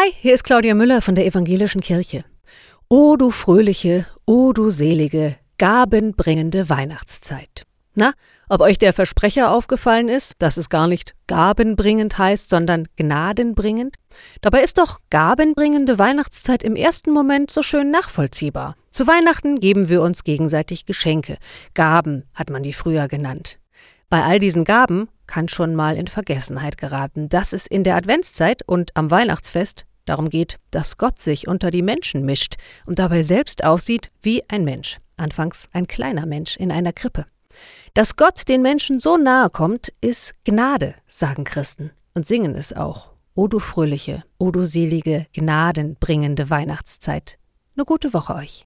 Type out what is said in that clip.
Hi, hier ist Claudia Müller von der Evangelischen Kirche. O du fröhliche, o du selige, gabenbringende Weihnachtszeit. Na, ob euch der Versprecher aufgefallen ist, dass es gar nicht gabenbringend heißt, sondern gnadenbringend? Dabei ist doch gabenbringende Weihnachtszeit im ersten Moment so schön nachvollziehbar. Zu Weihnachten geben wir uns gegenseitig Geschenke. Gaben hat man die früher genannt. Bei all diesen Gaben kann schon mal in Vergessenheit geraten, dass es in der Adventszeit und am Weihnachtsfest darum geht, dass Gott sich unter die Menschen mischt und dabei selbst aussieht wie ein Mensch, anfangs ein kleiner Mensch in einer Krippe. Dass Gott den Menschen so nahe kommt, ist Gnade, sagen Christen und singen es auch. O du fröhliche, o du selige, gnadenbringende Weihnachtszeit. Eine gute Woche euch.